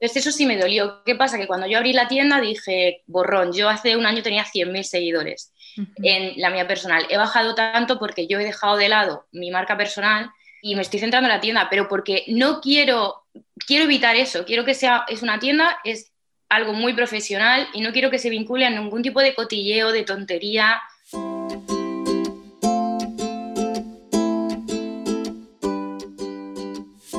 Entonces eso sí me dolió. ¿Qué pasa? Que cuando yo abrí la tienda dije, borrón, yo hace un año tenía 100.000 seguidores en la mía personal. He bajado tanto porque yo he dejado de lado mi marca personal y me estoy centrando en la tienda, pero porque no quiero, quiero evitar eso, quiero que sea, es una tienda, es algo muy profesional y no quiero que se vincule a ningún tipo de cotilleo, de tontería.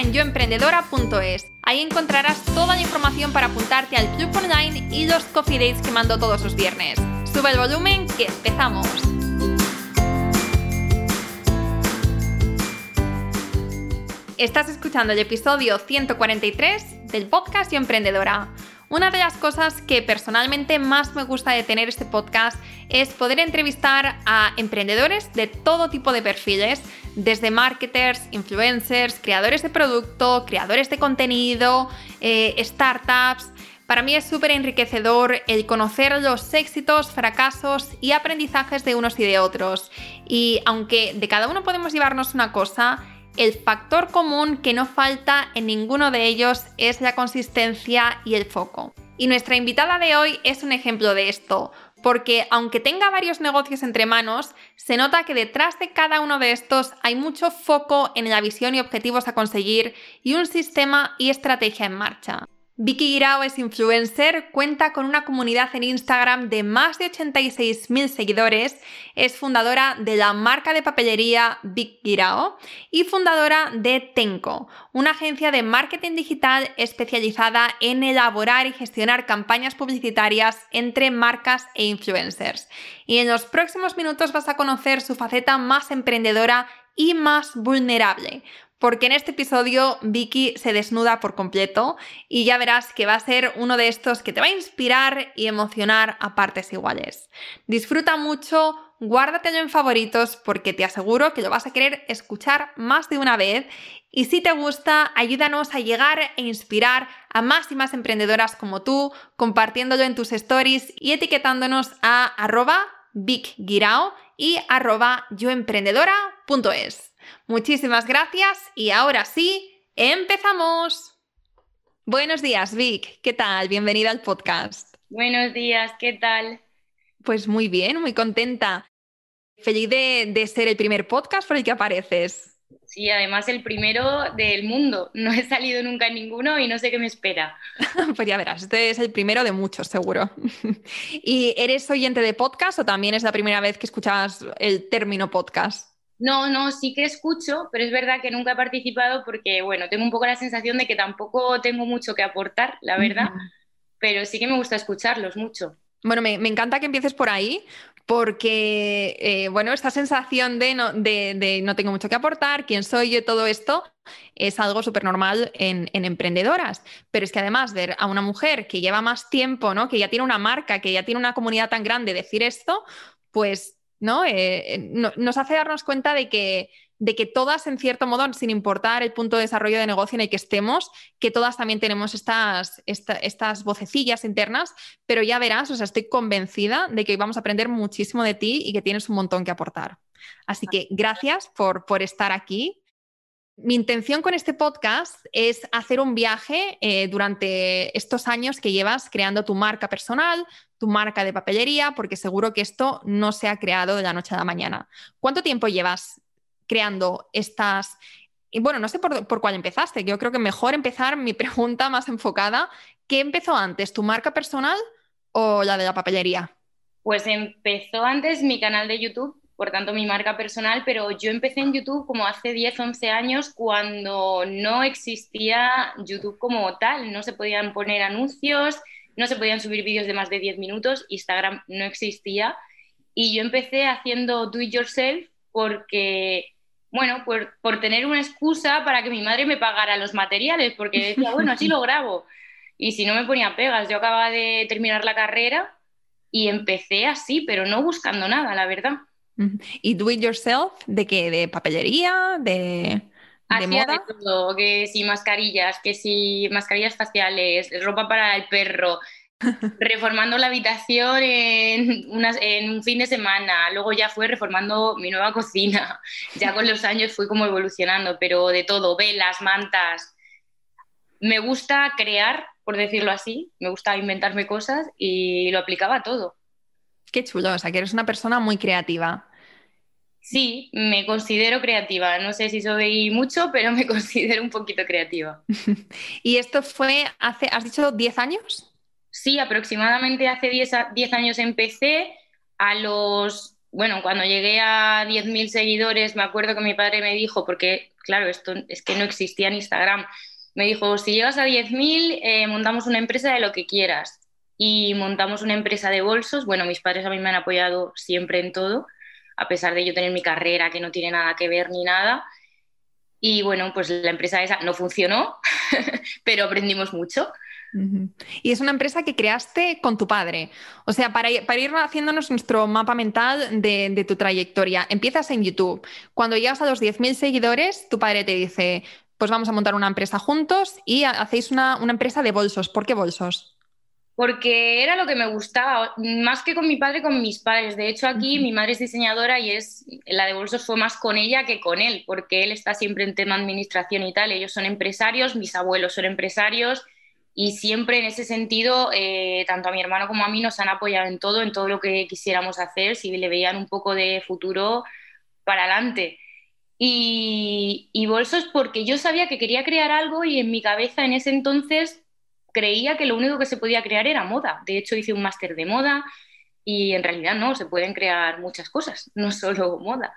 en yoemprendedora.es. Ahí encontrarás toda la información para apuntarte al club online y los coffee dates que mando todos los viernes. Sube el volumen que empezamos. Estás escuchando el episodio 143 del podcast Yo Emprendedora una de las cosas que personalmente más me gusta de tener este podcast es poder entrevistar a emprendedores de todo tipo de perfiles, desde marketers, influencers, creadores de producto, creadores de contenido, eh, startups. Para mí es súper enriquecedor el conocer los éxitos, fracasos y aprendizajes de unos y de otros. Y aunque de cada uno podemos llevarnos una cosa, el factor común que no falta en ninguno de ellos es la consistencia y el foco. Y nuestra invitada de hoy es un ejemplo de esto, porque aunque tenga varios negocios entre manos, se nota que detrás de cada uno de estos hay mucho foco en la visión y objetivos a conseguir y un sistema y estrategia en marcha. Vicky Guirao es influencer, cuenta con una comunidad en Instagram de más de 86.000 seguidores, es fundadora de la marca de papelería Vicky Guirao y fundadora de Tenco, una agencia de marketing digital especializada en elaborar y gestionar campañas publicitarias entre marcas e influencers. Y en los próximos minutos vas a conocer su faceta más emprendedora y más vulnerable, porque en este episodio Vicky se desnuda por completo y ya verás que va a ser uno de estos que te va a inspirar y emocionar a partes iguales. Disfruta mucho, guárdatelo en favoritos porque te aseguro que lo vas a querer escuchar más de una vez y si te gusta, ayúdanos a llegar e inspirar a más y más emprendedoras como tú, compartiéndolo en tus stories y etiquetándonos a arroba y arroba yoemprendedora.es. Muchísimas gracias y ahora sí, empezamos. Buenos días, Vic. ¿Qué tal? Bienvenida al podcast. Buenos días, ¿qué tal? Pues muy bien, muy contenta. Feliz de, ser el primer podcast por el que apareces. Sí, además el primero del mundo. No he salido nunca en ninguno y no sé qué me espera. pues ya verás, este es el primero de muchos, seguro. ¿Y eres oyente de podcast o también es la primera vez que escuchas el término podcast? No, no, sí que escucho, pero es verdad que nunca he participado porque, bueno, tengo un poco la sensación de que tampoco tengo mucho que aportar, la verdad, pero sí que me gusta escucharlos mucho. Bueno, me, encanta que empieces por ahí, porque, eh, bueno, esta sensación de no, de, no, tengo mucho que aportar, quién soy yo, todo esto, es algo súper normal en, en, emprendedoras. Pero es que además ver a una mujer que lleva más tiempo, ¿no? que ya tiene una marca, que ya tiene una comunidad tan grande, decir esto, pues eh, ¿no? nos hace darnos cuenta de que, de que todas, en cierto modo, sin importar el punto de desarrollo de negocio en el que estemos, que todas también tenemos estas, estas vocecillas internas, pero ya verás, o sea, estoy convencida de que vamos a aprender muchísimo de ti y que tienes un montón que aportar. Así que gracias por, por estar aquí. Mi intención con este podcast es hacer un viaje eh, durante estos años que llevas creando tu marca personal, tu marca de papelería, porque seguro que esto no se ha creado de la noche a la mañana. ¿Cuánto tiempo llevas creando estas... Y bueno, no sé por, por cuál empezaste. Yo creo que mejor empezar mi pregunta más enfocada. ¿Qué empezó antes, tu marca personal o la de la papelería? Pues empezó antes mi canal de YouTube, por tanto mi marca personal, pero yo empecé en YouTube como hace 10, 11 años cuando no existía YouTube como tal, no se podían poner anuncios, no se podían subir vídeos de más de 10 minutos, Instagram no existía y yo empecé haciendo do it yourself porque, bueno, por, por tener una excusa para que mi madre me pagara los materiales, porque decía, bueno, así lo grabo. Y si no me ponía pegas, yo acababa de terminar la carrera y empecé así, pero no buscando nada, la verdad. ¿Y do it yourself? ¿De qué? ¿De papelería? ¿De, de moda? de todo, que si mascarillas, que si mascarillas faciales, ropa para el perro, reformando la habitación en, en, un fin de semana, luego ya fue reformando mi nueva cocina, ya con los años fui como evolucionando, pero de todo, velas, mantas. Me gusta crear, por decirlo así, me gusta inventarme cosas y lo aplicaba a todo. Qué chulo, o sea, que eres una persona muy creativa. Sí, me considero creativa. No sé si soy mucho, pero me considero un poquito creativa. ¿Y esto fue hace, has dicho, 10 años? Sí, aproximadamente hace 10, años empecé. A los, bueno, cuando llegué a 10.000 seguidores, me acuerdo que mi padre me dijo, porque claro, esto es que no existía en Instagram, me dijo, si llegas a 10.000, eh, montamos una empresa de lo que quieras. Y montamos una empresa de bolsos. Bueno, mis padres a mí me han apoyado siempre en todo, a pesar de yo tener mi carrera que no tiene nada que ver ni nada. Y bueno, pues la empresa esa no funcionó, pero aprendimos mucho. Y es una empresa que creaste con tu padre. O sea, para, ir haciéndonos nuestro mapa mental de, tu trayectoria, empiezas en YouTube. Cuando llegas a los 10.000 seguidores, tu padre te dice, pues vamos a montar una empresa juntos y hacéis una, empresa de bolsos. ¿Por qué bolsos? Porque era lo que me gustaba, más que con mi padre, con mis padres. De hecho, aquí mi madre es diseñadora y es la de bolsos fue más con ella que con él, porque él está siempre en tema administración y tal. Ellos son empresarios, mis abuelos son empresarios y siempre en ese sentido, eh, tanto a mi hermano como a mí nos han apoyado en todo, en todo lo que quisiéramos hacer, si le veían un poco de futuro para adelante. Y, y bolsos porque yo sabía que quería crear algo y en mi cabeza en ese entonces creía que lo único que se podía crear era moda. De hecho hice un máster de moda y en realidad no, se pueden crear muchas cosas, no solo moda.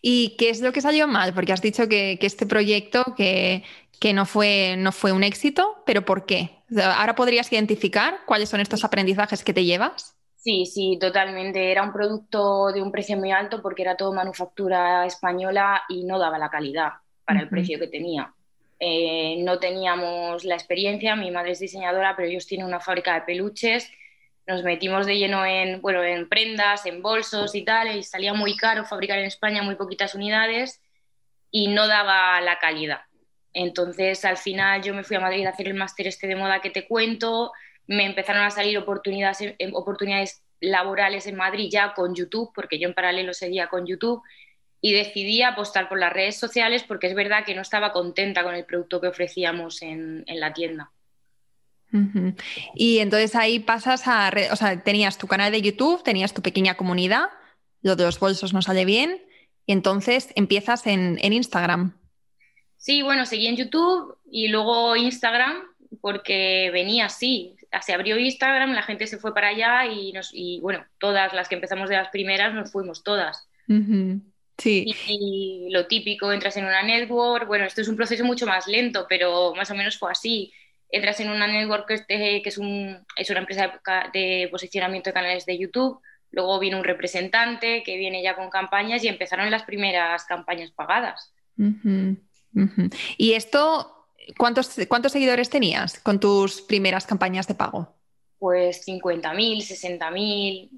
¿Y qué es lo que salió mal? Porque has dicho que, que este proyecto que, que no fue, no fue un éxito, pero ¿por qué? ¿Ahora podrías identificar cuáles son estos aprendizajes que te llevas? Sí, sí, totalmente. Era un producto de un precio muy alto porque era todo manufactura española y no daba la calidad para el precio que tenía. Eh, no teníamos la experiencia, mi madre es diseñadora, pero ellos tienen una fábrica de peluches. Nos metimos de lleno en, bueno, en prendas, en bolsos y tal, y salía muy caro fabricar en España muy poquitas unidades y no daba la calidad. Entonces, al final yo me fui a Madrid a hacer el máster este de moda que te cuento, me empezaron a salir oportunidades, em, oportunidades laborales en Madrid ya con YouTube, porque yo en paralelo seguía con YouTube, y decidí apostar por las redes sociales porque es verdad que no estaba contenta con el producto que ofrecíamos en, la tienda. Y entonces ahí pasas a, o sea, tenías tu canal de YouTube, tenías tu pequeña comunidad, lo de los bolsos no sale bien, y entonces empiezas en Instagram. Sí, bueno, seguí en YouTube y luego Instagram porque venía así. Se abrió Instagram, la gente se fue para allá y, nos, y bueno, todas las que empezamos de las primeras nos fuimos todas. Sí. Y, lo típico, entras en una network, bueno, esto es un proceso mucho más lento, pero más o menos fue así. Entras en una network que, que es, un, es una empresa de posicionamiento de canales de YouTube, luego viene un representante que viene ya con campañas y empezaron las primeras campañas pagadas. ¿Y esto, cuántos, cuántos seguidores tenías con tus primeras campañas de pago? Pues 50.000, 60.000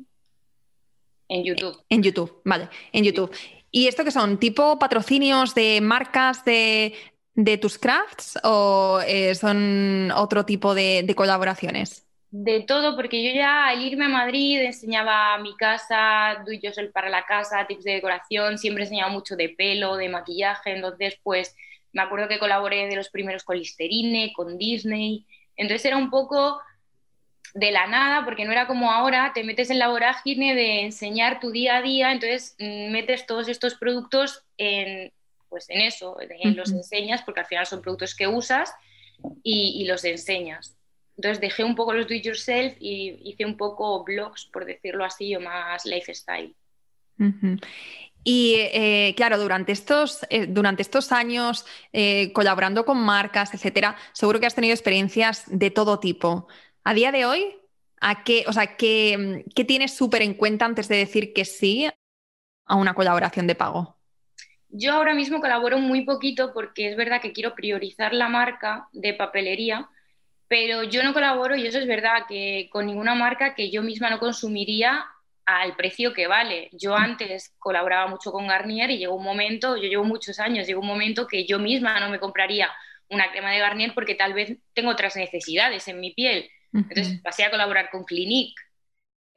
en YouTube. En YouTube, vale, en YouTube. ¿Y esto qué son? ¿Tipo patrocinios de marcas de, tus crafts o eh, son otro tipo de, colaboraciones? De todo, porque yo ya al irme a Madrid enseñaba mi casa, do yourself para la casa, tips de decoración, siempre enseñaba mucho de pelo, de maquillaje, entonces pues me acuerdo que colaboré de los primeros con Listerine, con Disney, entonces era un poco de la nada, porque no era como ahora, te metes en la vorágine de enseñar tu día a día, entonces mm, metes todos estos productos en, pues en eso, en los enseñas, porque al final son productos que usas y, los enseñas. Entonces dejé un poco los do it yourself y hice un poco blogs, por decirlo así, o más lifestyle. Y eh, claro, durante estos, eh, durante estos años eh, colaborando con marcas, etcétera, seguro que has tenido experiencias de todo tipo. A día de hoy, ¿A qué, o sea, qué, qué tienes súper en cuenta antes de decir que sí a una colaboración de pago? Yo ahora mismo colaboro muy poquito porque es verdad que quiero priorizar la marca de papelería, pero yo no colaboro y eso es verdad que con ninguna marca que yo misma no consumiría al precio que vale. Yo antes colaboraba mucho con Garnier y llegó un momento, yo llevo muchos años, llegó un momento que yo misma no me compraría una crema de Garnier porque tal vez tengo otras necesidades en mi piel. Entonces pasé a colaborar con Clinique,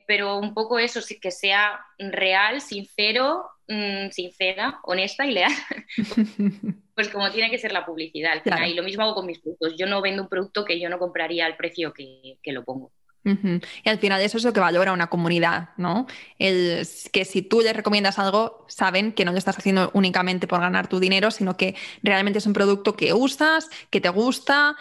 pero un poco eso, que sea real, sincero, mm, sincera, honesta y leal. pues como tiene que ser la publicidad. Y lo mismo hago con mis productos. Yo no vendo un producto que yo no compraría al precio que, lo pongo. Y al final eso es lo que valora una comunidad, ¿no? El, que si tú les recomiendas algo, saben que no lo estás haciendo únicamente por ganar tu dinero, sino que realmente es un producto que usas, que te gusta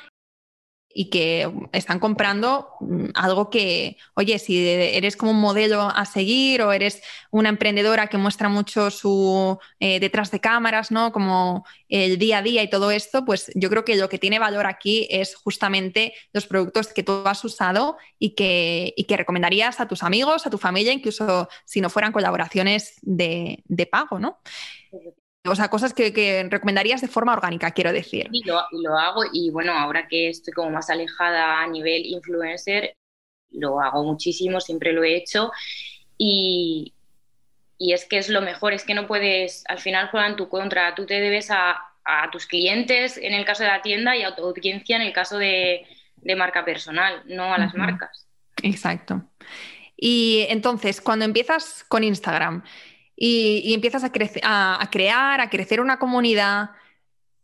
y que están comprando mm, algo que, oye, si eres como un modelo a seguir o eres una emprendedora que muestra mucho su eh, detrás de cámaras, ¿no? Como el día a día y todo esto, pues yo creo que lo que tiene valor aquí es justamente los productos que tú has usado y que, y que recomendarías a tus amigos, a tu familia, incluso si no fueran colaboraciones de, de pago, ¿no? O sea, cosas que, recomendarías de forma orgánica, quiero decir. Y lo, lo, hago y bueno, ahora que estoy como más alejada a nivel influencer, lo hago muchísimo, siempre lo he hecho y, y es que es lo mejor, es que no puedes, al final juegan tu contra, tú te debes a, a, tus clientes en el caso de la tienda y a tu audiencia en el caso de, de marca personal, no a las marcas. Exacto. Y entonces, cuando empiezas con Instagram, y, empiezas a, a, crear, a crecer una comunidad,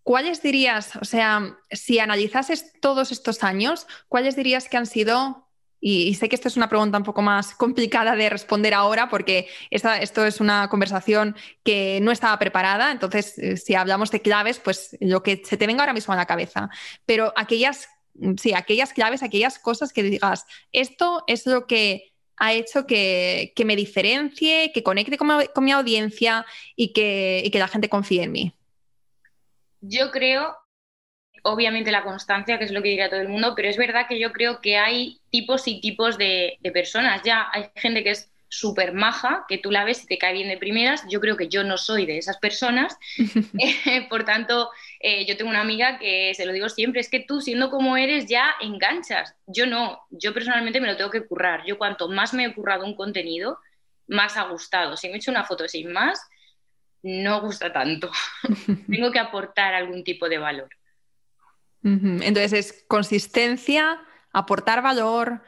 ¿cuáles dirías, o sea, si analizases todos estos años, cuáles dirías que han sido y, sé que esta es una pregunta un poco más complicada de responder ahora porque esto es una conversación que no estaba preparada, entonces eh, si hablamos de claves, pues lo que se te venga ahora mismo a la cabeza, pero aquellas, sí, aquellas claves, aquellas cosas que digas, esto es lo que ha hecho que, me diferencie, que conecte con mi, audiencia y que, la gente confíe en mí? Yo creo, obviamente la constancia, que es lo que diría todo el mundo, pero es verdad que yo creo que hay tipos y tipos de, de personas. Ya hay gente que es súper maja, que tú la ves y te cae bien de primeras. Yo creo que yo no soy de esas personas. Eh, por tanto, eh, yo tengo una amiga que se lo digo siempre, es que tú siendo como eres ya enganchas. Yo no, yo personalmente me lo tengo que currar. Yo cuanto más me he currado un contenido, más ha gustado. Si me he hecho una foto sin más, no gusta tanto. tengo que aportar algún tipo de valor. Entonces es consistencia, aportar valor,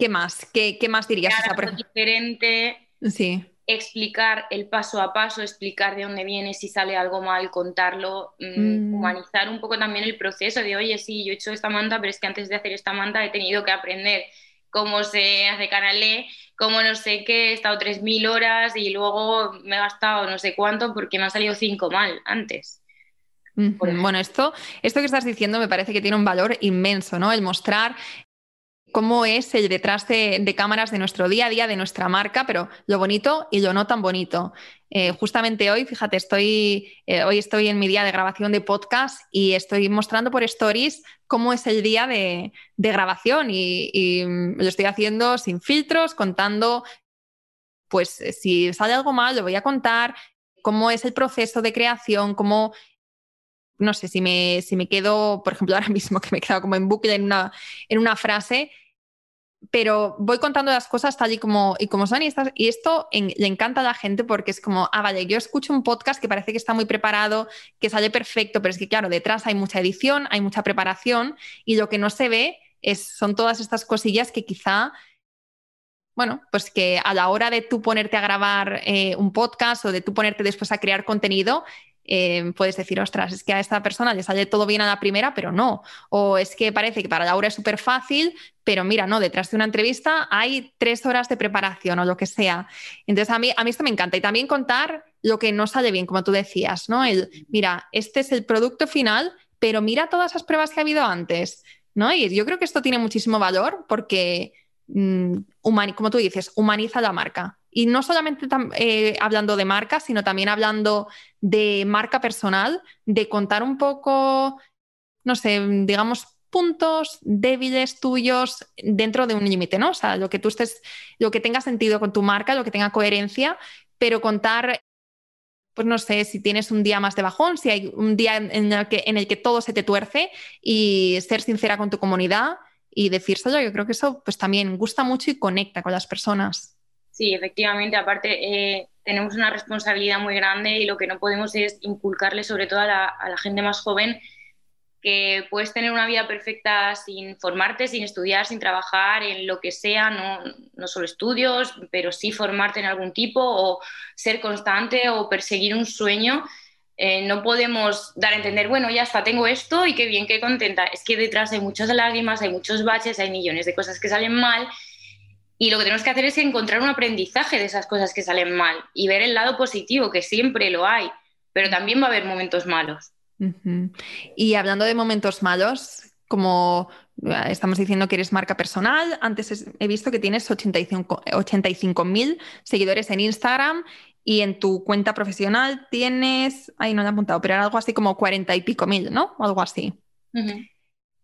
¿Qué más? ¿Qué, más dirías? diferente. Sí. Explicar el paso a paso, explicar de dónde viene, si sale algo mal, contarlo, mm, mm. humanizar un poco también el proceso de, oye, sí, yo he hecho esta manta, pero es que antes de hacer esta manta he tenido que aprender cómo se hace canalé, cómo no sé qué, he estado 3.000 horas y luego me he gastado no sé cuánto porque me han salido 5 mal antes. Bueno, esto, esto que estás diciendo me parece que tiene un valor inmenso, ¿no? El mostrar cómo es el detrás de, cámaras de nuestro día a día, de nuestra marca, pero lo bonito y lo no tan bonito. Eh, justamente hoy, fíjate, estoy, eh, hoy estoy en mi día de grabación de podcast y estoy mostrando por stories cómo es el día de, grabación y, lo estoy haciendo sin filtros, contando, pues si sale algo mal, lo voy a contar, cómo es el proceso de creación, cómo no sé, si me, si me quedo, por ejemplo, ahora mismo que me he quedado como en bucle en una, en una frase, pero voy contando las cosas tal y como, y son y, y esto le encanta a la gente porque es como, ah, vale, yo escucho un podcast que parece que está muy preparado, que sale perfecto, pero es que claro, detrás hay mucha edición, hay mucha preparación y lo que no se ve es, son todas estas cosillas que quizá bueno, pues que a la hora de tú ponerte a grabar eh, un podcast o de tú ponerte después a crear contenido, eh, puedes decir, ostras, es que a esta persona le sale todo bien a la primera, pero no. O es que parece que para Laura es súper fácil, pero mira, no, detrás de una entrevista hay tres horas de preparación o lo que sea. Entonces, a mí, a mí esto me encanta. Y también contar lo que no sale bien, como tú decías, ¿no? El, mira, este es el producto final, pero mira todas esas pruebas que ha habido antes, ¿no? Y yo creo que esto tiene muchísimo valor porque, mm, como tú dices, humaniza la marca. Y no solamente eh, hablando de marca, sino también hablando de marca personal, de contar un poco, no sé, digamos, puntos débiles tuyos dentro de un límite, ¿no? O sea, lo que tú estés, lo que tenga sentido con tu marca, lo que tenga coherencia, pero contar pues no sé, si tienes un día más de bajón, si hay un día en el que, en el que todo se te tuerce y ser sincera con tu comunidad y decírselo, yo creo que eso pues también gusta mucho y conecta con las personas. Sí, efectivamente, aparte eh, tenemos una responsabilidad muy grande y lo que no podemos es inculcarle sobre todo a la, gente más joven que puedes tener una vida perfecta sin formarte, sin estudiar, sin trabajar en lo que sea, no, no, solo estudios, pero sí formarte en algún tipo o ser constante o perseguir un sueño. Eh, no podemos dar a entender, bueno, ya está, tengo esto y qué bien, qué contenta. Es que detrás hay muchas lágrimas, hay muchos baches, hay millones de cosas que salen mal y lo que tenemos que hacer es encontrar un aprendizaje de esas cosas que salen mal y ver el lado positivo, que siempre lo hay, pero también va a haber momentos malos. Y hablando de momentos malos, como eh, estamos diciendo que eres marca personal, antes he visto que tienes 85 mil seguidores en Instagram y en tu cuenta profesional tienes, ahí no lo he apuntado, pero era algo así como 40 y pico mil, ¿no? O algo así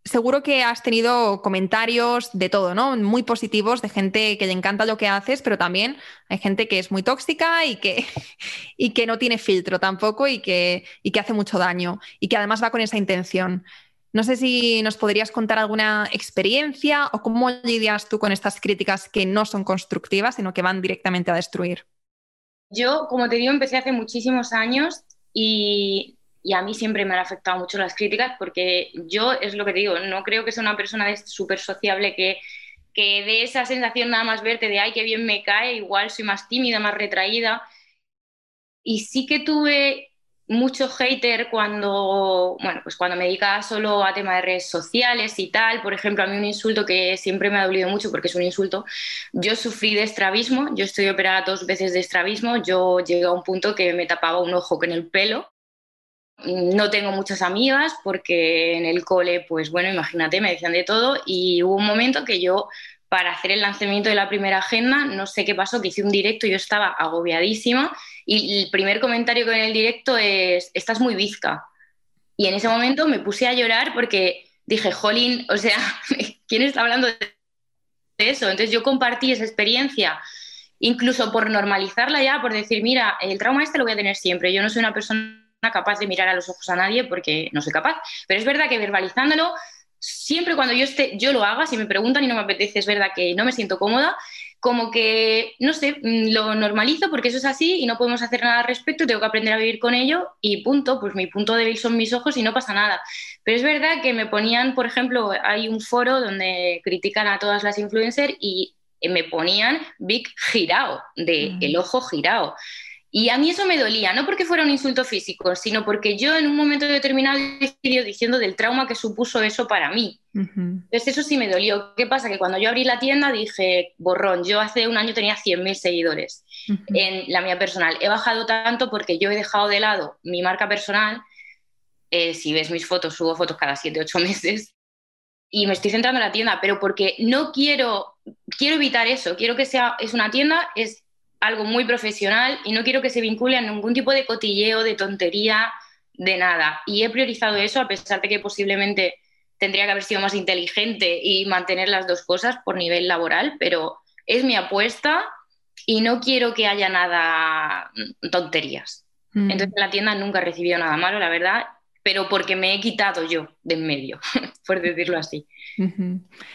seguro que has tenido comentarios de todo, ¿no? Muy positivos de gente que le encanta lo que haces, pero también hay gente que es muy tóxica y que, y que no tiene filtro tampoco y que, y que hace mucho daño y que además va con esa intención. No sé si nos podrías contar alguna experiencia o cómo lidias tú con estas críticas que no son constructivas, sino que van directamente a destruir. Yo, como te digo, empecé hace muchísimos años y y a mí siempre me han afectado mucho las críticas porque yo, es lo que digo, no creo que sea una persona súper sociable que, que dé esa sensación nada más verte de, ay, qué bien me cae, igual soy más tímida, más retraída. Y sí que tuve mucho hater cuando, bueno, pues cuando me dedicaba solo a tema de redes sociales y tal. Por ejemplo, a mí un insulto que siempre me ha dolido mucho porque es un insulto. Yo sufrí de estrabismo, yo estoy operada dos veces de estrabismo, yo llegué a un punto que me tapaba un ojo con el pelo no tengo muchas amigas porque en el cole, pues bueno, imagínate, me decían de todo y hubo un momento que yo, para hacer el lanzamiento de la primera agenda, no sé qué pasó, que hice un directo yo estaba agobiadísima y el primer comentario que en el directo es, estás muy bizca. Y en ese momento me puse a llorar porque dije, jolín, o sea, ¿quién está hablando de eso? Entonces yo compartí esa experiencia incluso por normalizarla ya, por decir, mira, el trauma este lo voy a tener siempre, yo no soy una persona capaz de mirar a los ojos a nadie porque no soy capaz. Pero es verdad que verbalizándolo, siempre cuando yo, esté, yo lo haga, si me preguntan y no me apetece, es verdad que no me siento cómoda, como que, no sé, mm, lo normalizo porque eso es así y no podemos hacer nada al respecto, tengo que aprender a vivir con ello y punto, pues mi punto débil son mis ojos y no pasa nada. Pero es verdad que me ponían, por ejemplo, hay un foro donde critican a todas las influencers y me ponían Big girado, de mm. el ojo girado. Y a mí eso me dolía, no porque fuera un insulto físico, sino porque yo en un momento determinado decidí diciendo del trauma que supuso eso para mí. Entonces eso sí me dolió. ¿Qué pasa? Que cuando yo abrí la tienda dije, borrón, yo hace un año tenía 100.000 seguidores en la mía personal. He bajado tanto porque yo he dejado de lado mi marca personal. Eh, si ves mis fotos, subo fotos cada 7, 8 meses. Y me estoy centrando en la tienda, pero porque no quiero, quiero evitar eso. Quiero que sea, es una tienda, es algo muy profesional y no quiero que se vincule a ningún tipo de cotilleo, de tontería, de nada. Y he priorizado eso a pesar de que posiblemente tendría que haber sido más inteligente y mantener las dos cosas por nivel laboral, pero es mi apuesta y no quiero que haya nada mm, tonterías. Mm. Entonces la tienda nunca ha recibido nada malo, la verdad, pero porque me he quitado yo de en medio, por decirlo así.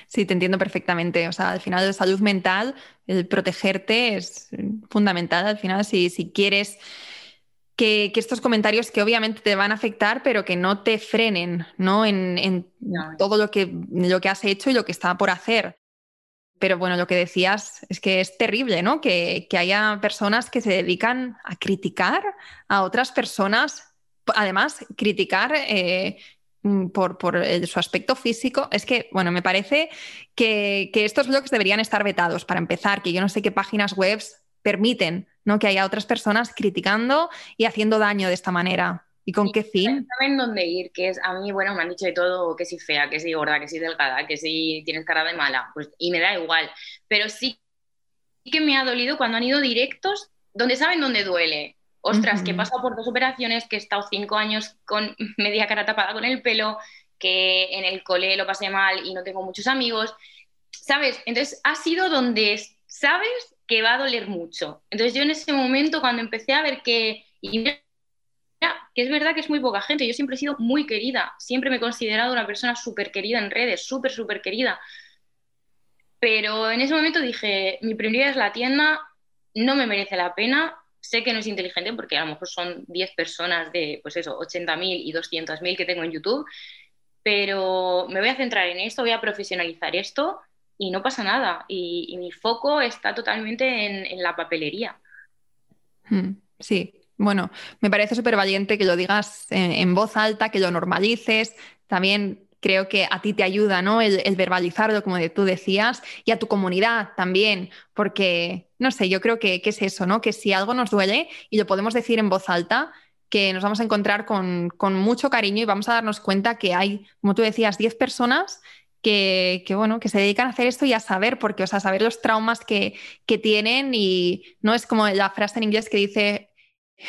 Sí, te entiendo perfectamente. O sea, al final la salud mental, el protegerte es fundamental. Al final, si, si quieres que, estos comentarios que obviamente te van a afectar, pero que no te frenen ¿no? en, todo lo que, lo que has hecho y lo que está por hacer. Pero bueno, lo que decías es que es terrible, ¿no? Que, que haya personas que se dedican a criticar a otras personas además, criticar eh, Mm, por, su aspecto físico, es que, bueno, me parece que, estos blogs deberían estar vetados para empezar, que yo no sé qué páginas web permiten ¿no? que haya otras personas criticando y haciendo daño de esta manera. ¿Y con qué fin? Saben dónde ir, que es a mí, bueno, me han dicho de todo, que si fea, que si gorda, que si delgada, que si tienes cara de mala, pues y me da igual, pero sí que me ha dolido cuando han ido directos donde saben dónde duele, ostras, que he pasado por dos operaciones, que he estado cinco años con media cara tapada con el pelo, que en el cole lo pasé mal y no tengo muchos amigos, ¿sabes? Entonces ha sido donde sabes que va a doler mucho. Entonces yo en ese momento cuando empecé a ver que... Y que es verdad que es muy poca gente, yo siempre he sido muy querida, siempre me he considerado una persona súper querida en redes, súper, súper querida. Pero en ese momento dije, mi prioridad es la tienda, no me merece la pena, sé que no es inteligente porque a lo mejor son 10 personas de, pues eso, 80.000 y 200.000 que tengo en YouTube, pero me voy a centrar en esto, voy a profesionalizar esto y no pasa nada. Y, mi foco está totalmente en, la papelería. Hmm, sí, bueno, me parece súper valiente que lo digas en, voz alta, que lo normalices. También creo que a ti te ayuda, ¿no? El, verbalizarlo, como tú decías, y a tu comunidad también, porque, no sé, yo creo que, que, es eso, ¿no? Que si algo nos duele y lo podemos decir en voz alta, que nos vamos a encontrar con, mucho cariño y vamos a darnos cuenta que hay, como tú decías, 10 personas que, bueno, que se dedican a hacer esto y a saber, porque, o sea, saber los traumas que, que tienen y no es como la frase en inglés que dice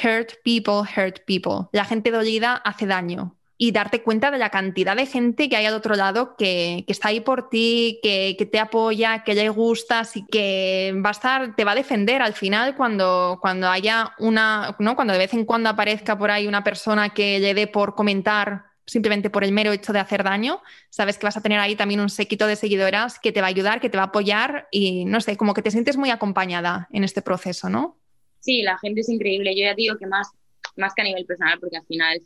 hurt people, hurt people. La gente dolida hace daño. Y darte cuenta de la cantidad de gente que hay al otro lado que, está ahí por ti, que, te apoya, que le gustas y que va a estar, te va a defender al final cuando, cuando haya una, ¿no? Cuando de vez en cuando aparezca por ahí una persona que le dé por comentar simplemente por el mero hecho de hacer daño, sabes que vas a tener ahí también un séquito de seguidoras que te va a ayudar, que te va a apoyar y no sé, como que te sientes muy acompañada en este proceso, ¿no? Sí, la gente es increíble. Yo ya digo que más, más que a nivel personal, porque al final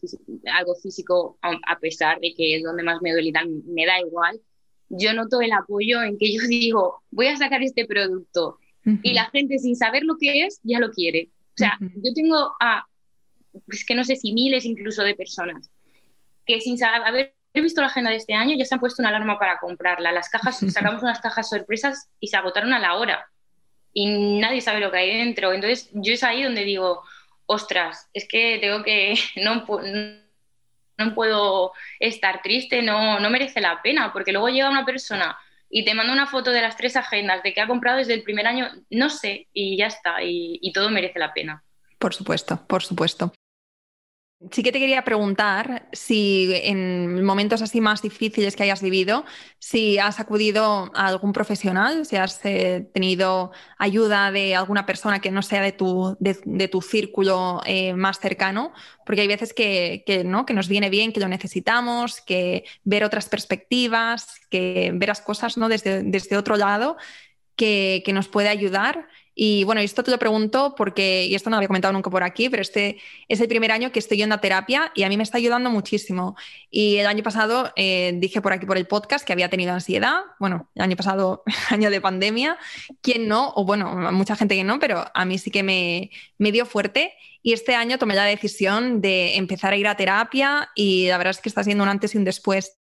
algo físico, a pesar de que es donde más me duele me da igual. Yo noto el apoyo en que yo digo, voy a sacar este producto y la gente sin saber lo que es ya lo quiere. O sea, yo tengo a, pues que no sé si miles incluso de personas que sin saber, haber visto la agenda de este año ya se han puesto una alarma para comprarla. Las cajas, sacamos unas cajas sorpresas y se agotaron a la hora y nadie sabe lo que hay dentro. Entonces yo es ahí donde digo, ostras, es que tengo que, no, no puedo estar triste, no, no merece la pena, porque luego llega una persona y te manda una foto de las tres agendas de que ha comprado desde el primer año, no sé, y ya está, y todo merece la pena. Por supuesto, por supuesto. Sí que te quería preguntar si en momentos así más difíciles que hayas vivido, si has acudido a algún profesional, si has eh, tenido ayuda de alguna persona que no sea de tu, de, tu círculo eh, más cercano, porque hay veces que, ¿no? que nos viene bien, que lo necesitamos, que ver otras perspectivas, que ver las cosas ¿no? desde, desde otro lado, que, que nos puede ayudar. Y bueno, esto te lo pregunto porque, y esto no lo había comentado nunca por aquí, pero este es el primer año que estoy yendo a terapia y a mí me está ayudando muchísimo. Y el año pasado eh, dije por aquí por el podcast que había tenido ansiedad. Bueno, el año pasado, año de pandemia. ¿Quién no? O bueno, mucha gente que no, pero a mí sí que me, me dio fuerte. Y este año tomé la decisión de empezar a ir a terapia y la verdad es que está siendo un antes y un después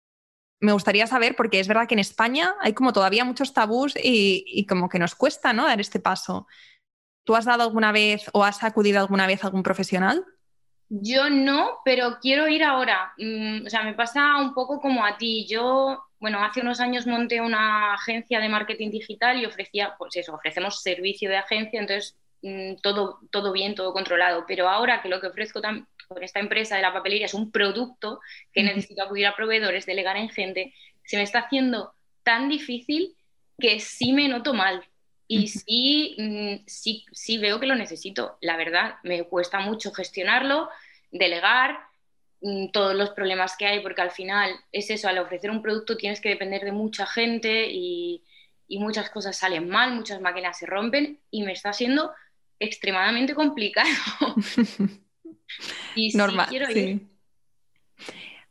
me gustaría saber, porque es verdad que en España hay como todavía muchos tabús y, como que nos cuesta ¿no? dar este paso. ¿Tú has dado alguna vez o has acudido alguna vez a algún profesional? Yo no, pero quiero ir ahora. Mm, o sea, me pasa un poco como a ti. Yo, bueno, hace unos años monté una agencia de marketing digital y ofrecía, pues eso, ofrecemos servicio de agencia, entonces mm, todo, todo bien, todo controlado. Pero ahora que lo que ofrezco también con esta empresa de la papelería es un producto que necesito acudir a proveedores, delegar en gente, se me está haciendo tan difícil que sí me noto mal. Y sí, mm, sí, sí veo que lo necesito, la verdad. Me cuesta mucho gestionarlo, delegar mm, todos los problemas que hay, porque al final es eso, al ofrecer un producto tienes que depender de mucha gente y, y muchas cosas salen mal, muchas máquinas se rompen y me está siendo extremadamente complicado. Y Normal, sí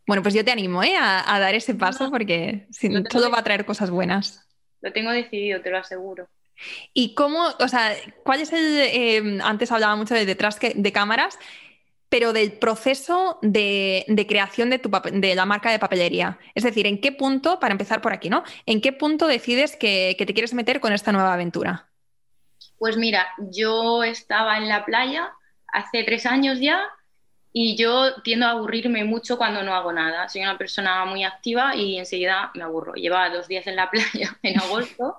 Bueno, pues yo te animo ¿eh? a, dar ese paso porque todo va a traer cosas buenas. Lo tengo decidido, te lo aseguro. ¿Y cómo, o sea, cuál es el, em, antes hablaba mucho de detrás de cámaras, pero del proceso de, creación de, tu, de la marca de papelería? Es decir, ¿en qué punto, para empezar por aquí, ¿no? ¿En qué punto decides que, que te quieres meter con esta nueva aventura? Pues mira, yo estaba en la playa hace tres años ya y yo tiendo a aburrirme mucho cuando no hago nada. Soy una persona muy activa y enseguida me aburro. Llevaba dos días en la playa en agosto,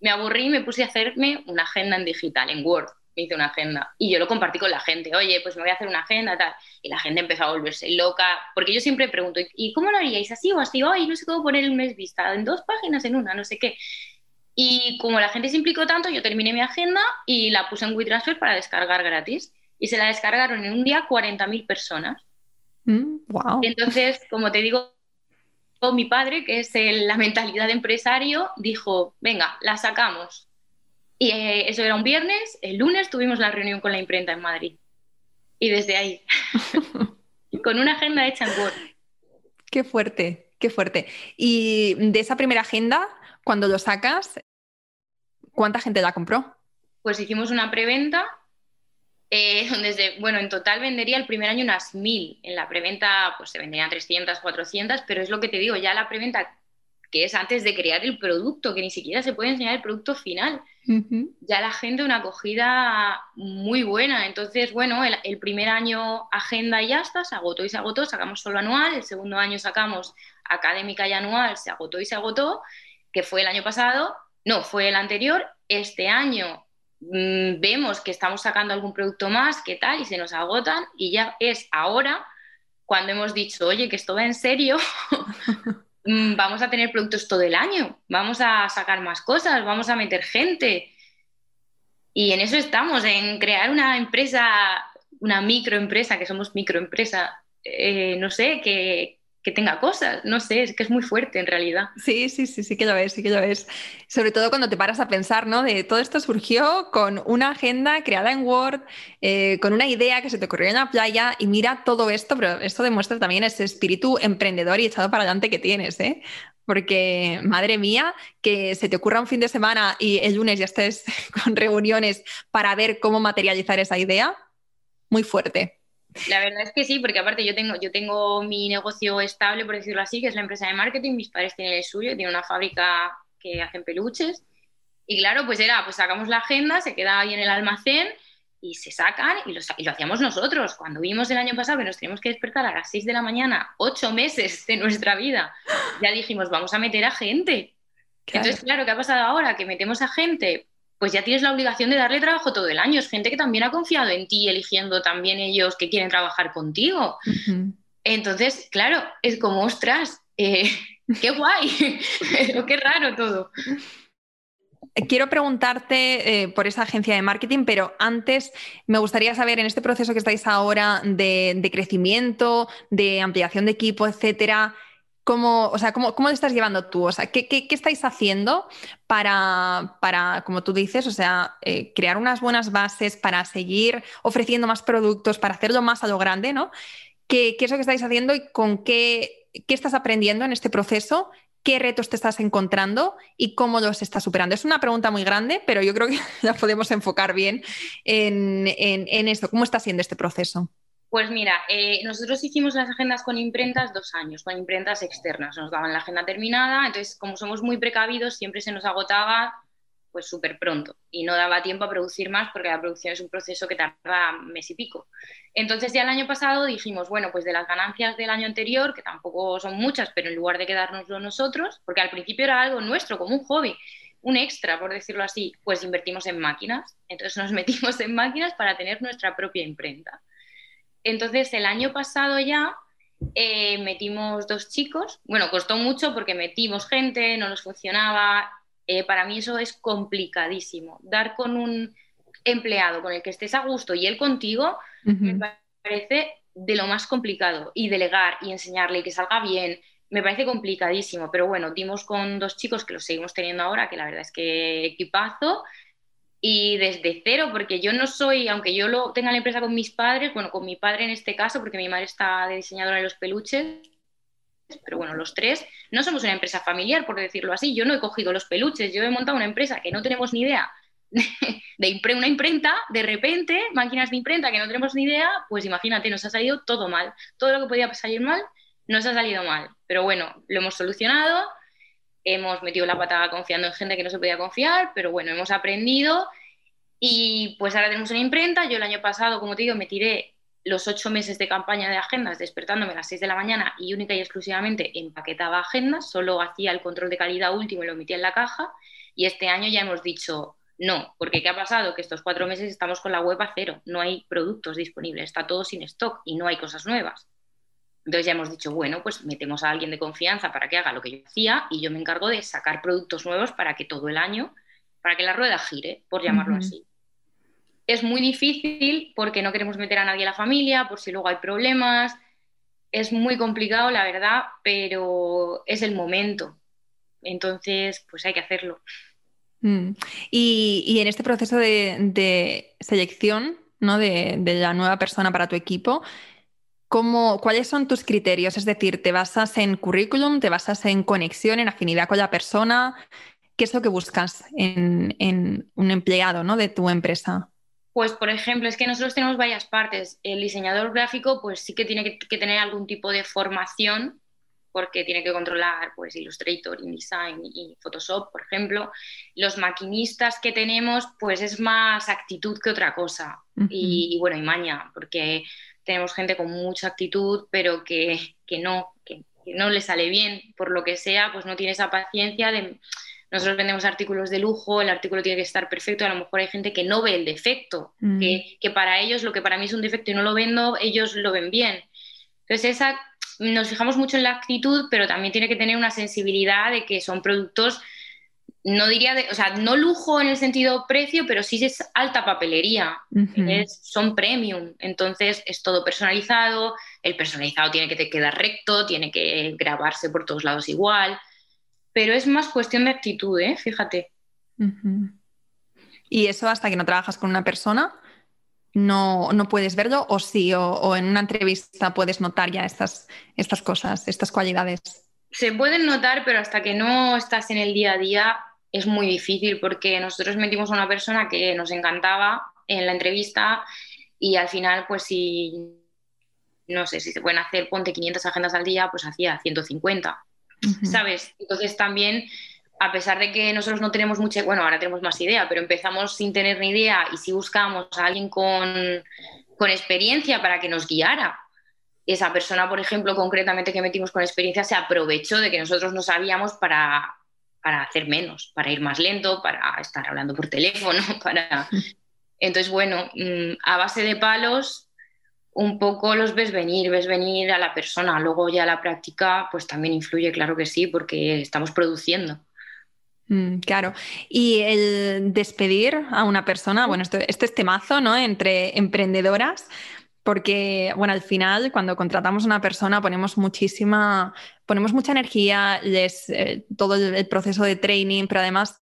me aburrí y me puse a hacerme una agenda en digital, en Word. me hice una agenda. Y yo lo compartí con la gente, oye, pues me voy a hacer una agenda, tal. Y la gente empezó a volverse loca, porque yo siempre pregunto, ¿y cómo lo haríais? ¿Así o así? Ay, no sé cómo poner el mes vista, en dos páginas, en una, no sé qué. Y como la gente se implicó tanto, yo terminé mi agenda y la puse en WeTransfer para descargar gratis. Y se la descargaron en un día 40.000 personas. wow. Mm, Entonces, como te digo, mi padre, que es la mentalidad de empresario, dijo, venga, la sacamos. Y eh, eso era un viernes, el lunes tuvimos la reunión con la imprenta en Madrid. Y desde ahí, con una agenda hecha en Word. Qué fuerte, qué fuerte. Y de esa primera agenda, cuando lo sacas, ¿cuánta gente la compró? Pues hicimos una preventa eh, donde, bueno, en total vendería el primer año unas mil. En la preventa, pues se venderían 300, 400, pero es lo que te digo, ya la preventa, que es antes de crear el producto, que ni siquiera se puede enseñar el producto final, ya la gente una acogida muy buena. Entonces, bueno, el, primer año agenda y ya está, se agotó y se agotó, sacamos solo anual, el segundo año sacamos académica y anual, se agotó y se agotó, que fue el año pasado, no, fue el anterior, este año Mm, vemos que estamos sacando algún producto más, qué tal, y se nos agotan, y ya es ahora cuando hemos dicho, oye, que esto va en serio, mm, vamos a tener productos todo el año, vamos a sacar más cosas, vamos a meter gente. Y en eso estamos, en crear una empresa, una microempresa, que somos microempresa, eh, no sé, que, que tenga cosas, no sé, es que es muy fuerte en realidad. Sí, sí, sí, sí que lo ves, sí que lo ves. Sobre todo cuando te paras a pensar, ¿no? De todo esto surgió con una agenda creada en Word, eh, con una idea que se te ocurrió en la playa y mira todo esto, pero esto demuestra también ese espíritu emprendedor y echado para adelante que tienes, ¿eh? Porque, madre mía, que se te ocurra un fin de semana y el lunes ya estés con reuniones para ver cómo materializar esa idea, muy fuerte. La verdad es que sí, porque aparte yo tengo, yo tengo mi negocio estable, por decirlo así, que es la empresa de marketing, mis padres tienen el suyo, tienen una fábrica que hacen peluches. Y claro, pues era, pues sacamos la agenda, se queda ahí en el almacén y se sacan y lo, y lo hacíamos nosotros. Cuando vimos el año pasado que nos teníamos que despertar a las 6 de la mañana, ocho meses de nuestra vida, ya dijimos, vamos a meter a gente. Entonces, claro, ¿qué ha pasado ahora? Que metemos a gente pues ya tienes la obligación de darle trabajo todo el año. Es gente que también ha confiado en ti, eligiendo también ellos que quieren trabajar contigo. Entonces, claro, es como, ostras, eh, qué guay, pero qué raro todo. Quiero preguntarte eh, por esa agencia de marketing, pero antes me gustaría saber en este proceso que estáis ahora de, de crecimiento, de ampliación de equipo, etcétera, ¿Cómo, o sea, ¿cómo, cómo lo estás llevando tú? O sea, ¿qué, qué, estáis haciendo para, para, como tú dices, o sea, eh, crear unas buenas bases para seguir ofreciendo más productos, para hacerlo más a lo grande, ¿no? ¿Qué, qué es lo que estáis haciendo y con qué, qué estás aprendiendo en este proceso? ¿Qué retos te estás encontrando y cómo los estás superando? Es una pregunta muy grande, pero yo creo que la podemos enfocar bien en, en, en esto. ¿Cómo está siendo este proceso? Pues mira, eh, nosotros hicimos las agendas con imprentas dos años, con imprentas externas. Nos daban la agenda terminada, entonces como somos muy precavidos, siempre se nos agotaba pues súper pronto y no daba tiempo a producir más porque la producción es un proceso que tarda mes y pico. Entonces ya el año pasado dijimos, bueno, pues de las ganancias del año anterior, que tampoco son muchas, pero en lugar de quedárnoslo nosotros, porque al principio era algo nuestro, como un hobby, un extra, por decirlo así, pues invertimos en máquinas. Entonces nos metimos en máquinas para tener nuestra propia imprenta. Entonces, el año pasado ya eh, metimos dos chicos. Bueno, costó mucho porque metimos gente, no nos funcionaba. Eh, para mí eso es complicadísimo. Dar con un empleado con el que estés a gusto y él contigo me parece de lo más complicado. Y delegar y enseñarle y que salga bien, me parece complicadísimo. Pero bueno, dimos con dos chicos que los seguimos teniendo ahora, que la verdad es que equipazo y desde cero, porque yo no soy, aunque yo lo tenga la empresa con mis padres, bueno, con mi padre en este caso, porque mi madre está de diseñadora de los peluches, pero bueno, los tres, no somos una empresa familiar, por decirlo así. Yo no he cogido los peluches, yo he montado una empresa que no tenemos ni idea de, una imprenta, de repente, máquinas de imprenta que no tenemos ni idea, pues imagínate, nos ha salido todo mal. Todo lo que podía salir mal, nos ha salido mal. Pero bueno, lo hemos solucionado hemos metido la patada confiando en gente que no se podía confiar, pero bueno, hemos aprendido y pues ahora tenemos una imprenta. Yo el año pasado, como te digo, me tiré los ocho meses de campaña de agendas despertándome a las seis de la mañana y única y exclusivamente empaquetaba agendas, solo hacía el control de calidad último y lo metía en la caja. Y este año ya hemos dicho, No, porque ¿qué ha pasado? Que estos cuatro meses estamos con la web a cero, no hay productos disponibles, está todo sin stock y no hay cosas nuevas. Entonces ya hemos dicho, bueno, pues metemos a alguien de confianza para que haga lo que yo hacía y yo me encargo de sacar productos nuevos para que todo el año, para que la rueda gire, por llamarlo así. Es muy difícil porque no queremos meter a nadie a la familia, por si luego hay problemas. Es muy complicado, la verdad, pero es el momento. Entonces, pues hay que hacerlo. Mm. Y, en este proceso de, selección ¿no? de, la nueva persona para tu equipo, ¿cómo, ¿cuáles son tus criterios? Es decir, ¿te basas en currículum, te basas en conexión, en afinidad con la persona? ¿Qué es lo que buscas en, un empleado ¿no? de tu empresa? Pues, por ejemplo, es que nosotros tenemos varias partes. El diseñador gráfico, pues sí que tiene que tener algún tipo de formación porque tiene que controlar pues, Illustrator, InDesign y Photoshop, por ejemplo. Los maquinistas que tenemos, pues es más actitud que otra cosa. y, bueno, y maña, porque tenemos gente con mucha actitud, pero que, no, que, no le sale bien, por lo que sea, pues no tiene esa paciencia de... Nosotros vendemos artículos de lujo, el artículo tiene que estar perfecto, a lo mejor hay gente que no ve el defecto, que, que para ellos lo que para mí es un defecto y no lo vendo, ellos lo ven bien. Entonces esa nos fijamos mucho en la actitud, pero también tiene que tener una sensibilidad de que son productos, no diría, de, o sea, no lujo en el sentido precio, pero sí es alta papelería, son premium, entonces es todo personalizado, el personalizado tiene que quedar recto, tiene que grabarse por todos lados igual, pero es más cuestión de actitud, ¿eh? fíjate. ¿Y eso hasta que no trabajas con una persona? no, no puedes verlo o sí, o, en una entrevista puedes notar ya estas, estas cosas, estas cualidades? Se pueden notar, pero hasta que no estás en el día a día es muy difícil porque nosotros metimos a una persona que nos encantaba en la entrevista y al final, pues si, no sé, si se pueden hacer, ponte 500 agendas al día, pues hacía 150, ¿sabes? Entonces también a pesar de que nosotros no tenemos mucha, bueno, ahora tenemos más idea, pero empezamos sin tener ni idea y si buscamos a alguien con, experiencia para que nos guiara. Esa persona, por ejemplo, concretamente que metimos con experiencia, se aprovechó de que nosotros no sabíamos para, para hacer menos, para ir más lento, para estar hablando por teléfono, para... Entonces, bueno, mm, a base de palos, un poco los ves venir, ves venir a la persona. Luego ya la práctica, pues también influye, claro que sí, porque estamos produciendo. Mm, claro. Y el despedir a una persona, bueno, esto, este es temazo, ¿no? Entre emprendedoras, porque, bueno, al final, cuando contratamos a una persona, ponemos muchísima, ponemos mucha energía, les, eh, todo el, proceso de training, pero además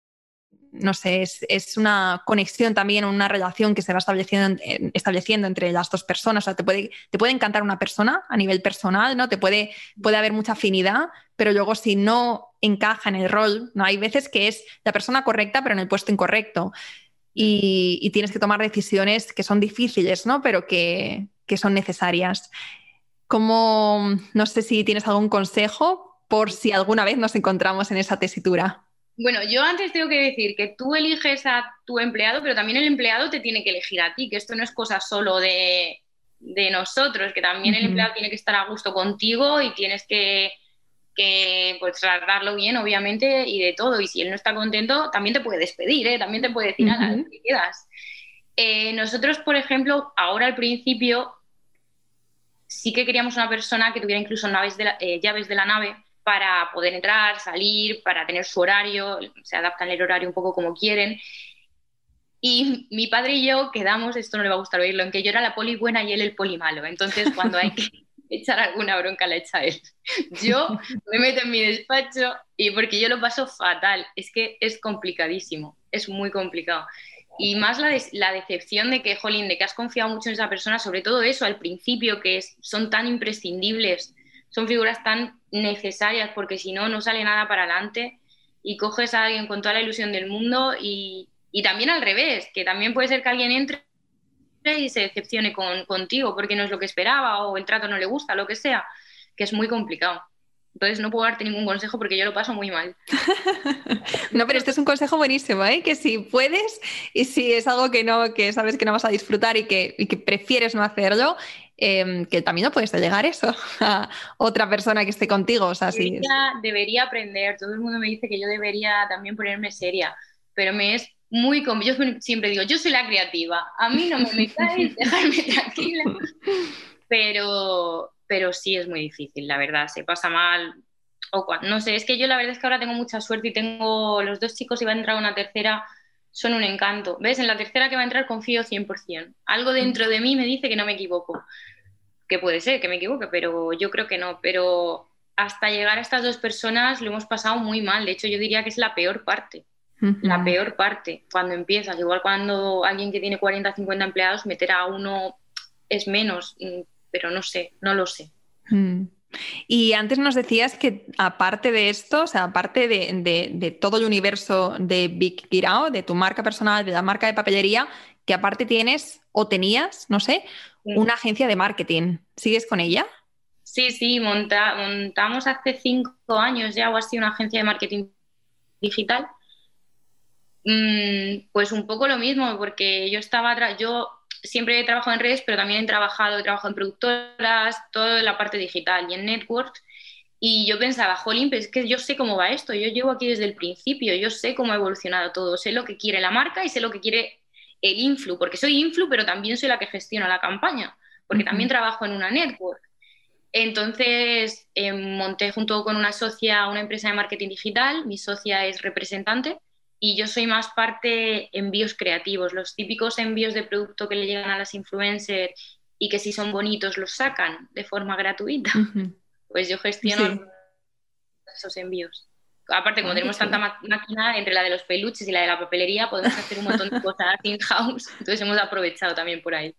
no sé, es, una conexión también, una relación que se va estableciendo, estableciendo entre las dos personas. O sea, te puede, te puede encantar una persona a nivel personal, ¿no? Te puede, puede haber mucha afinidad, pero luego si no encaja en el rol, ¿no? Hay veces que es la persona correcta, pero en el puesto incorrecto. Y, tienes que tomar decisiones que son difíciles, ¿no? Pero que, que son necesarias. Como, no sé si tienes algún consejo por si alguna vez nos encontramos en esa tesitura. Bueno, yo antes tengo que decir que tú eliges a tu empleado, pero también el empleado te tiene que elegir a ti, que esto no es cosa solo de, nosotros, que también el empleado tiene que estar a gusto contigo y tienes que, pues, tratarlo bien, obviamente, y de todo. Y si él no está contento, también te puede despedir, ¿eh? también te puede decir, a la que quedas. Eh, nosotros, por ejemplo, ahora al principio sí que queríamos una persona que tuviera incluso naves de eh, llaves de la nave para poder entrar, salir, para tener su horario, se adaptan el horario un poco como quieren. Y mi padre y yo quedamos, esto no le va a gustar oírlo, en que yo era la poli buena y él el poli malo. Entonces, cuando hay que echar alguna bronca, la echa él. Yo me meto en mi despacho y porque yo lo paso fatal. Es que es complicadísimo, es muy complicado. Y más la, la decepción de que, jolín, de que has confiado mucho en esa persona, sobre todo eso al principio, que son tan imprescindibles son figuras tan necesarias porque si no, no sale nada para adelante y coges a alguien con toda la ilusión del mundo y, también al revés, que también puede ser que alguien entre y se decepcione con, contigo porque no es lo que esperaba o el trato no le gusta, lo que sea, que es muy complicado. Entonces no puedo darte ningún consejo porque yo lo paso muy mal. no, pero este es un consejo buenísimo, ¿eh? que si puedes y si es algo que no, que sabes que no vas a disfrutar y que, y que prefieres no hacerlo, Em, que también no puedes delegar eso a otra persona que esté contigo. O sea, debería, debería aprender, todo el mundo me dice que yo debería también ponerme seria, pero me es muy yo siempre digo, yo soy la creativa, a mí no me metáis, dejadme tranquila. Pero, pero sí es muy difícil, la verdad, se pasa mal. O no sé, es que yo la verdad es que ahora tengo mucha suerte y tengo los dos chicos y va a entrar una tercera, son un encanto. ¿Ves? En la tercera que va a entrar confío 100%. Algo dentro de mí me dice que no me equivoco. Que puede ser que me equivoque, pero yo creo que no. Pero hasta llegar a estas dos personas lo hemos pasado muy mal. De hecho, yo diría que es la peor parte la peor parte cuando empiezas. Igual cuando alguien que tiene 40, 50 empleados, meter a uno es menos, mm, pero no sé, no lo sé. Mm. Y antes nos decías que aparte de esto, o sea, aparte de, todo el universo de Big Girao, de tu marca personal, de la marca de papelería, que aparte tienes o tenías, no sé, una agencia de marketing. ¿Sigues con ella? Sí, sí, montamos hace cinco años ya o así una agencia de marketing digital Mm, pues un poco lo mismo, porque yo estaba, yo siempre he trabajado en redes, pero también he trabajado, he trabajado en productoras, toda la parte digital y en networks. Y yo pensaba, jolín, pero es que yo sé cómo va esto, yo llevo aquí desde el principio, yo sé cómo ha evolucionado todo, sé lo que quiere la marca y sé lo que quiere el influ, porque soy influ, pero también soy la que gestiona la campaña, porque también trabajo en una network. Entonces eh, monté junto con una socia una empresa de marketing digital, mi socia es representante y yo soy más parte envíos creativos, los típicos envíos de producto que le llegan a las influencers y que si son bonitos los sacan de forma gratuita. Pues yo gestiono esos envíos. Aparte, como tenemos tanta máquina, entre la de los peluches y la de la papelería, podemos hacer un montón de cosas in-house. Entonces hemos aprovechado también por ahí.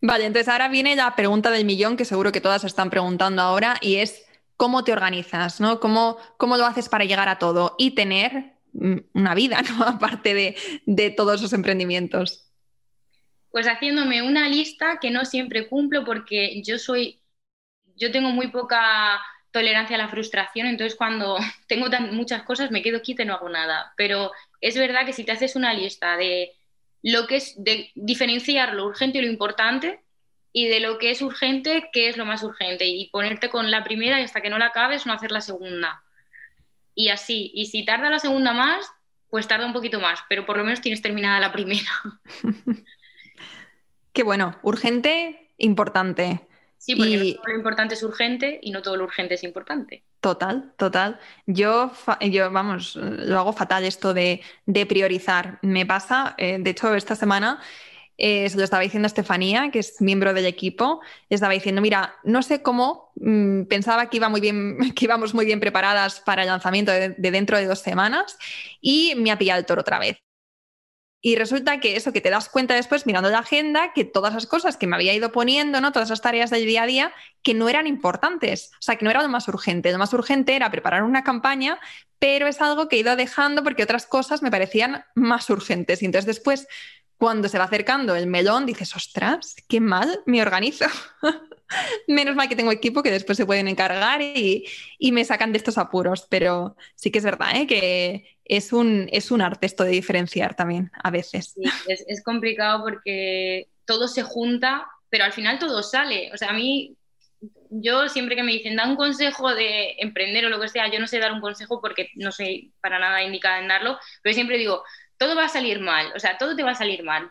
Vale, entonces ahora viene la pregunta del millón que seguro que todas están preguntando ahora y es cómo te organizas, ¿no? ¿Cómo, cómo lo haces para llegar a todo y tener una vida, ¿no? Aparte de, todos esos emprendimientos. Pues haciéndome una lista que no siempre cumplo porque yo soy, yo tengo muy poca tolerancia a la frustración, entonces cuando tengo tan, muchas cosas me quedo quieto y no hago nada. Pero es verdad que si te haces una lista de lo que es, de diferenciar lo urgente y lo importante y de lo que es urgente, qué es lo más urgente y ponerte con la primera y hasta que no la acabes no hacer la segunda y así. Y si tarda la segunda más, pues tarda un poquito más, pero por lo menos tienes terminada la primera. Qué bueno, urgente, importante. Sí, porque no todo lo importante es urgente y no todo lo urgente es importante. Total, total. Yo, yo vamos, lo hago fatal esto de, priorizar. Me pasa, eh, de hecho, esta semana eh, se lo estaba diciendo Estefanía, que es miembro del equipo, le estaba diciendo, mira, no sé cómo, mm, pensaba que, iba muy bien, que íbamos muy bien preparadas para el lanzamiento de, dentro de dos semanas y me ha pillado el toro otra vez. Y resulta que eso que te das cuenta después mirando la agenda, que todas las cosas que me había ido poniendo, ¿no? todas esas tareas del día a día, que no eran importantes, o sea, que no era lo más urgente. Lo más urgente era preparar una campaña, pero es algo que he ido dejando porque otras cosas me parecían más urgentes. Y entonces después cuando se va acercando el melón, dices, ostras, qué mal me organizo. Menos mal que tengo equipo que después se pueden encargar y, me sacan de estos apuros. Pero sí que es verdad ¿eh? que es un, es un arte esto de diferenciar también a veces. Sí, es, es complicado porque todo se junta, pero al final todo sale. O sea, a mí yo siempre que me dicen da un consejo de emprender o lo que sea, yo no sé dar un consejo porque no soy para nada indicada en darlo, pero siempre digo, todo va a salir mal, o sea, todo te va a salir mal.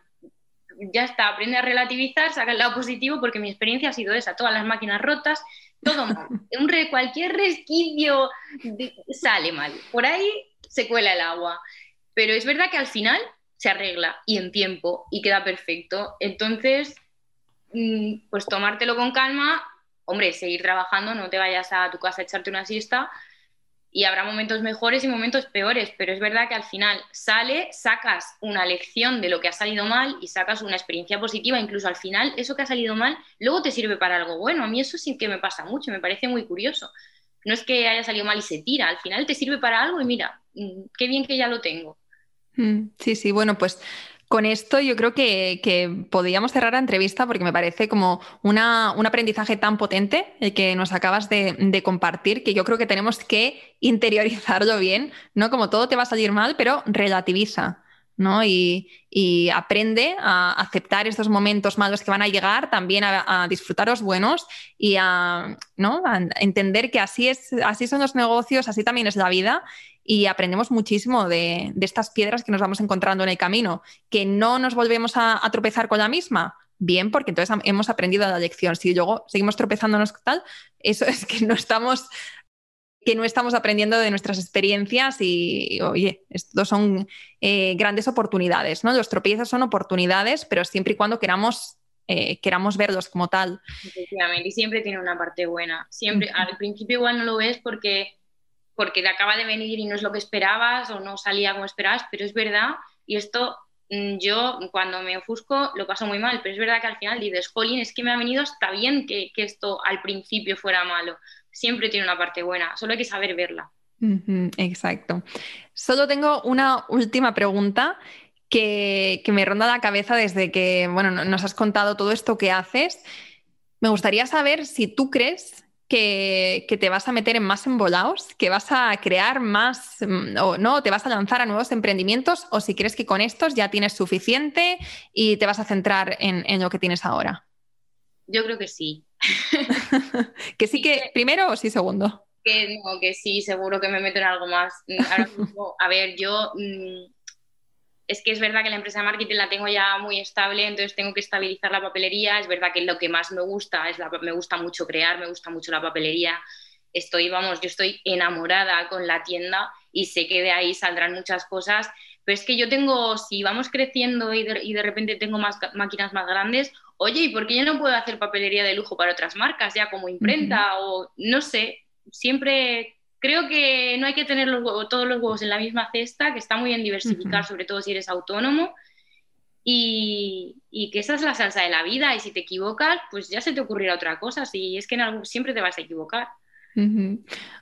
Ya está, aprende a relativizar, saca el lado positivo, porque mi experiencia ha sido esa, todas las máquinas rotas, todo mal. Un cualquier resquicio sale mal. Por ahí se cuela el agua. Pero es verdad que al final se arregla y en tiempo y queda perfecto. Entonces, mm, pues tomártelo con calma, hombre, seguir trabajando, no te vayas a tu casa a echarte una siesta, y habrá momentos mejores y momentos peores, pero es verdad que al final sale, sacas una lección de lo que ha salido mal y sacas una experiencia positiva, incluso al final eso que ha salido mal luego te sirve para algo bueno. A mí eso sí que me pasa mucho, me parece muy curioso. No es que haya salido mal y se tira, al final te sirve para algo y mira, mm, qué bien que ya lo tengo. Mm, sí, sí, bueno, pues con esto yo creo que, podríamos cerrar la entrevista porque me parece como un aprendizaje tan potente el que nos acabas de, compartir que yo creo que tenemos que interiorizarlo bien, ¿no? Como todo te va a salir mal, pero relativiza. ¿no? Y, aprende a aceptar estos momentos malos que van a llegar, también a, disfrutar los buenos y a, ¿no? entender que así, es, así son los negocios, así también es la vida y aprendemos muchísimo de, estas piedras que nos vamos encontrando en el camino, que no nos volvemos a, tropezar con la misma. Bien, porque entonces hemos aprendido la lección. Si luego seguimos tropezándonos tal, eso es que no estamos que no estamos aprendiendo de nuestras experiencias y, oye, estos son eh, grandes oportunidades, ¿no? Los tropiezos son oportunidades, pero siempre y cuando queramos, eh, queramos verlos como tal. Efectivamente, y siempre tiene una parte buena. Siempre, al principio igual no lo ves porque, porque te acaba de venir y no es lo que esperabas o no salía como esperabas, pero es verdad, y esto mm, yo cuando me ofusco lo paso muy mal, pero es verdad que al final dices, Jolín, es que me ha venido, está bien que, que esto al principio fuera malo, siempre tiene una parte buena, solo hay que saber verla. exacto. Solo tengo una última pregunta que, me ronda la cabeza desde que bueno, nos has contado todo esto que haces. Me gustaría saber si tú crees que, te vas a meter en más embolados, que vas a crear más mm, o no, te vas a lanzar a nuevos emprendimientos o si crees que con estos ya tienes suficiente y te vas a centrar en lo que tienes ahora. Yo creo que sí. que sí que, primero o sí segundo. Que no, que sí, seguro que me meto en algo más. a ver, yo mm, es que es verdad que la empresa de marketing la tengo ya muy estable, entonces tengo que estabilizar la papelería. Es verdad que lo que más me gusta es la, me gusta mucho crear, me gusta mucho la papelería. Estoy, vamos, yo estoy enamorada con la tienda y sé que de ahí saldrán muchas cosas. Pero es que yo tengo, si vamos creciendo y de, y de repente tengo más máquinas más grandes, oye, ¿y por qué yo no puedo hacer papelería de lujo para otras marcas, ya como imprenta o no sé? Siempre creo que no hay que tener todos los huevos en la misma cesta, que está muy bien diversificar, sobre todo si eres autónomo. Y, que esa es la salsa de la vida y si te equivocas, pues ya se te ocurrirá otra cosa, si es que en siempre te vas a equivocar.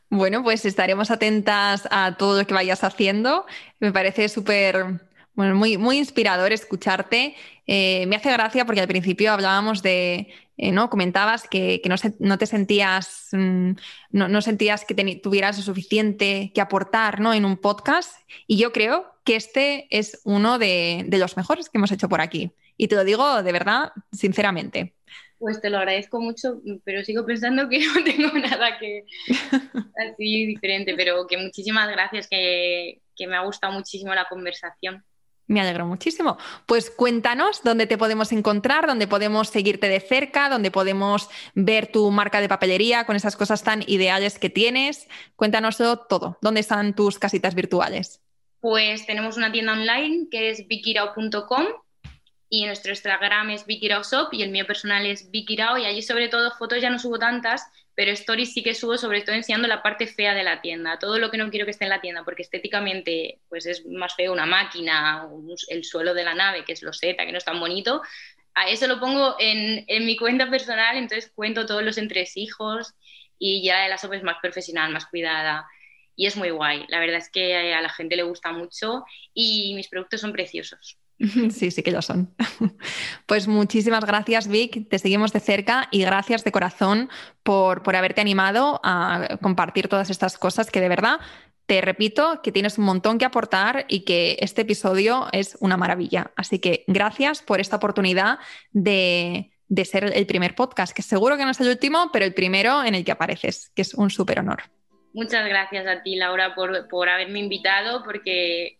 Bueno, pues estaremos atentas a todo lo que vayas haciendo. Me parece súper bueno, muy, muy inspirador escucharte. Eh, me hace gracia porque al principio hablábamos de, eh, ¿no? Comentabas que, no, te sentías, mm, no, sentías que tuvieras lo suficiente que aportar ¿no? en un podcast. Y yo creo que este es uno de, los mejores que hemos hecho por aquí. Y te lo digo de verdad, sinceramente. Pues te lo agradezco mucho, pero sigo pensando que no tengo nada que así diferente, pero que muchísimas gracias, que, que me ha gustado muchísimo la conversación. Me alegro muchísimo. Pues cuéntanos dónde te podemos encontrar, dónde podemos seguirte de cerca, dónde podemos ver tu marca de papelería con esas cosas tan ideales que tienes. Cuéntanoslo todo. ¿Dónde están tus casitas virtuales? Pues tenemos una tienda online que es bikirao.com y nuestro Instagram es bikiraoshop y el mío personal es bikirao y allí sobre todo fotos ya no subo tantas, pero stories sí que subo sobre todo enseñando la parte fea de la tienda, todo lo que no quiero que esté en la tienda, porque estéticamente pues es más feo una máquina, el suelo de la nave, que es lo seta, que no es tan bonito, a eso lo pongo en, en mi cuenta personal, entonces cuento todos los entresijos y ya la sopa es más profesional, más cuidada y es muy guay. La verdad es que a la gente le gusta mucho y mis productos son preciosos. Sí, sí que lo son. Pues muchísimas gracias, Vic. Te seguimos de cerca y gracias de corazón por, por haberte animado a compartir todas estas cosas que de verdad te repito que tienes un montón que aportar y que este episodio es una maravilla. Así que gracias por esta oportunidad de, de ser el primer podcast, que seguro que no es el último, pero el primero en el que apareces, que es un súper honor. Muchas gracias a ti, Laura, por, por haberme invitado, porque